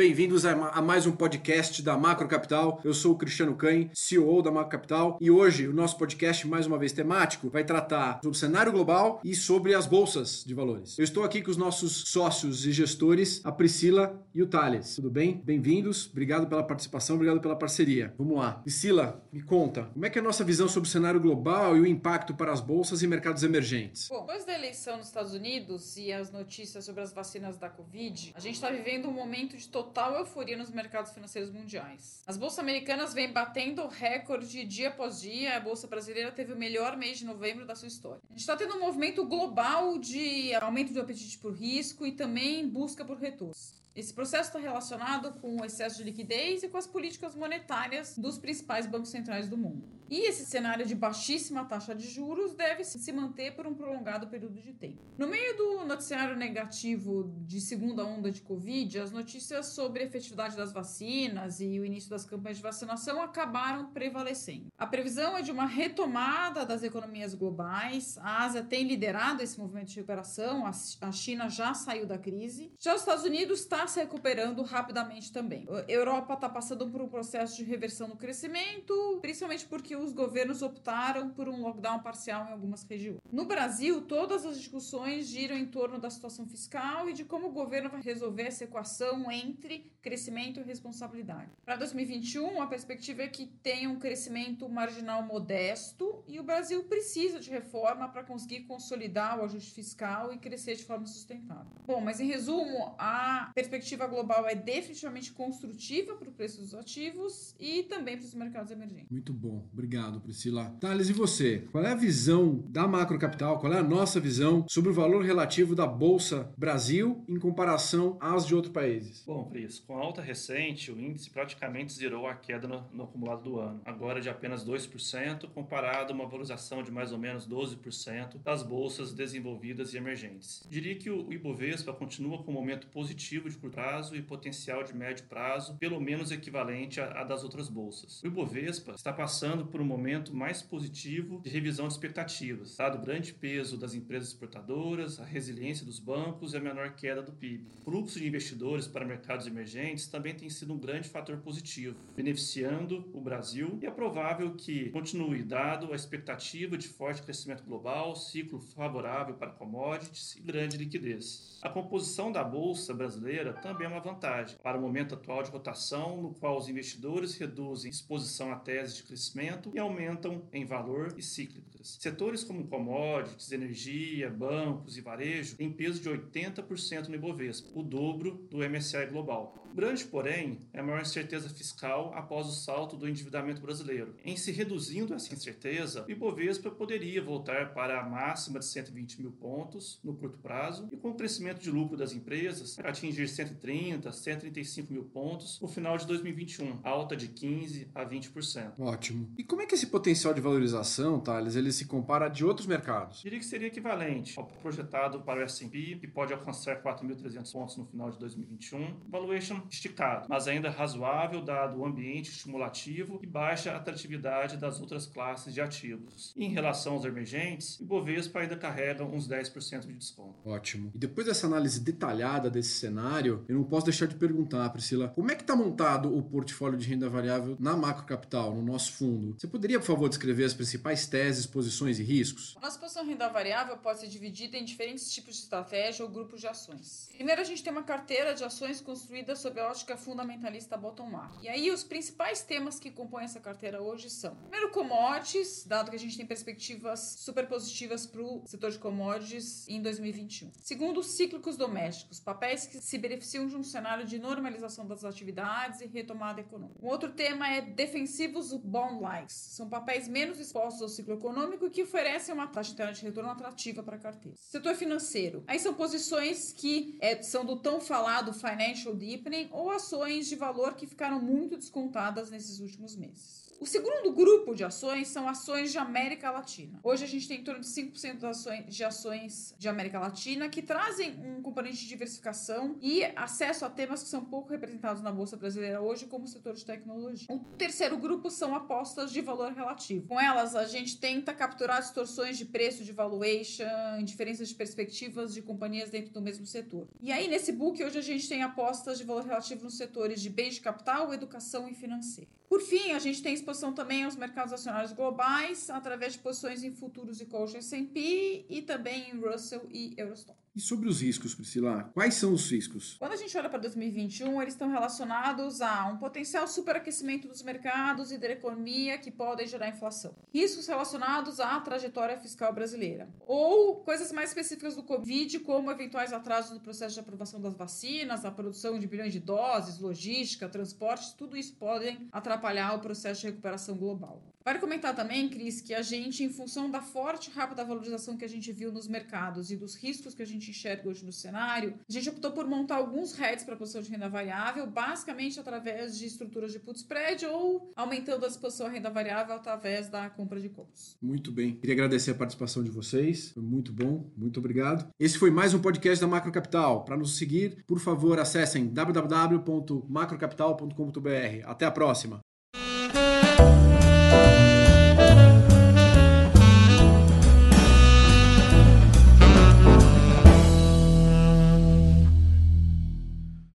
Bem-vindos a mais um podcast da Macro Capital. Eu sou o Cristiano Cain, CEO da Macro Capital, e hoje o nosso podcast, mais uma vez temático, vai tratar sobre o cenário global e sobre as bolsas de valores. Eu estou aqui com os nossos sócios e gestores, a Priscila e o Thales. Tudo bem? Bem-vindos. Obrigado pela participação, obrigado pela parceria. Vamos lá. Priscila, me conta, como é que é a nossa visão sobre o cenário global e o impacto para as bolsas e mercados emergentes? Bom, depois da eleição nos Estados Unidos e as notícias sobre as vacinas da Covid, a gente está vivendo um momento de total euforia nos mercados financeiros mundiais. As bolsas americanas vêm batendo recorde dia após dia. A bolsa brasileira teve o melhor mês de novembro da sua história. A gente está tendo um movimento global de aumento do apetite por risco e também busca por retornos. Esse processo está relacionado com o excesso de liquidez e com as políticas monetárias dos principais bancos centrais do mundo. E esse cenário de baixíssima taxa de juros deve se manter por um prolongado período de tempo. No meio do noticiário negativo de segunda onda de Covid, as notícias sobre a efetividade das vacinas e o início das campanhas de vacinação acabaram prevalecendo. A previsão é de uma retomada das economias globais. A Ásia tem liderado esse movimento de recuperação, a China já saiu da crise. Já os Estados Unidos está se recuperando rapidamente também. A Europa está passando por um processo de reversão no crescimento, principalmente porque os governos optaram por um lockdown parcial em algumas regiões. No Brasil, todas as discussões giram em torno da situação fiscal e de como o governo vai resolver essa equação entre crescimento e responsabilidade. Para 2021, a perspectiva é que tenha um crescimento marginal modesto e o Brasil precisa de reforma para conseguir consolidar o ajuste fiscal e crescer de forma sustentável. Bom, mas em resumo, a perspectiva perspectiva global é definitivamente construtiva para o preço dos ativos e também para os mercados emergentes. Muito bom, obrigado Priscila. Thales, e você? Qual é a visão da macro capital? Qual é a nossa visão sobre o valor relativo da Bolsa Brasil em comparação às de outros países? Bom, Pris, com a alta recente, o índice praticamente zerou a queda no, no acumulado do ano, agora de apenas 2%, comparado a uma valorização de mais ou menos 12% das bolsas desenvolvidas e emergentes. Diria que o Ibovespa continua com um momento positivo de curto prazo e potencial de médio prazo, pelo menos equivalente à, das outras bolsas. O Ibovespa está passando por um momento mais positivo de revisão de expectativas, dado o grande peso das empresas exportadoras, a resiliência dos bancos e a menor queda do PIB. O fluxo de investidores para mercados emergentes também tem sido um grande fator positivo, beneficiando o Brasil e é provável que continue, dado a expectativa de forte crescimento global, ciclo favorável para commodities e grande liquidez. A composição da bolsa brasileira também é uma vantagem para o momento atual de rotação, no qual os investidores reduzem exposição a teses de crescimento e aumentam em valor e cíclicas. Setores como commodities, energia, bancos e varejo têm peso de 80% no Ibovespa, o dobro do MSCI global. Grande, porém, é a maior incerteza fiscal após o salto do endividamento brasileiro. Em se reduzindo essa incerteza, o Ibovespa poderia voltar para a máxima de 120 mil pontos no curto prazo e com o crescimento de lucro das empresas atingir 130, 135 mil pontos no final de 2021, alta de 15 a 20%. Ótimo. E como é que esse potencial de valorização, Thales, ele se compara de outros mercados? Diria que seria equivalente ao projetado para o S&P, que pode alcançar 4.300 pontos no final de 2021. Valuation esticado, mas ainda razoável dado o ambiente estimulativo e baixa atratividade das outras classes de ativos. Em relação aos emergentes, o Ibovespa ainda carrega uns 10% de desconto. Ótimo. E depois dessa análise detalhada desse cenário, eu não posso deixar de perguntar, Priscila, como é que está montado o portfólio de renda variável na macro capital, no nosso fundo? Você poderia, por favor, descrever as principais teses, posições e riscos? A nossa posição renda variável pode ser dividida em diferentes tipos de estratégia ou grupos de ações. Primeiro, a gente tem uma carteira de ações construída sob fundamentalista bottom-up. E aí, os principais temas que compõem essa carteira hoje são: primeiro, commodities, dado que a gente tem perspectivas super positivas para o setor de commodities em 2021. Segundo, cíclicos domésticos, papéis que se beneficiam de um cenário de normalização das atividades e retomada econômica. Um outro tema é defensivos bond-likes. São papéis menos expostos ao ciclo econômico e que oferecem uma taxa interna de retorno atrativa para a carteira. Setor financeiro. Aí são posições que é, são do tão falado financial deepening ou ações de valor que ficaram muito descontadas nesses últimos meses. O segundo grupo de ações são ações de América Latina. Hoje a gente tem em torno de 5% das ações, de ações de América Latina que trazem um componente de diversificação e acesso a temas que são pouco representados na Bolsa Brasileira hoje, como o setor de tecnologia. O terceiro grupo são apostas de valor relativo. Com elas, a gente tenta capturar distorções de preço, de valuation, diferenças de perspectivas de companhias dentro do mesmo setor. E aí, nesse book, hoje a gente tem apostas de valor relativo nos setores de bens de capital, educação e financeiro. Por fim, a gente tem também aos mercados acionários globais, através de posições em futuros e colcha S&P e também em Russell e Eurostock. E sobre os riscos, Priscila? Quais são os riscos? Quando a gente olha para 2021, eles estão relacionados a um potencial superaquecimento dos mercados e da economia que podem gerar inflação. Riscos relacionados à trajetória fiscal brasileira. Ou coisas mais específicas do Covid, como eventuais atrasos no processo de aprovação das vacinas, a produção de bilhões de doses, logística, transportes, tudo isso podem atrapalhar o processo de recuperação global. Vale comentar também, Cris, que a gente, em função da forte e rápida valorização que a gente viu nos mercados e dos riscos que a gente enxerga hoje no cenário, a gente optou por montar alguns heads para a posição de renda variável, basicamente através de estruturas de put spread ou aumentando a exposição à renda variável através da compra de COMs. Muito bem. Queria agradecer a participação de vocês. Foi muito bom. Muito obrigado. Esse foi mais um podcast da Macro Capital. Para nos seguir, por favor, acessem www.macrocapital.com.br. Até a próxima. oh.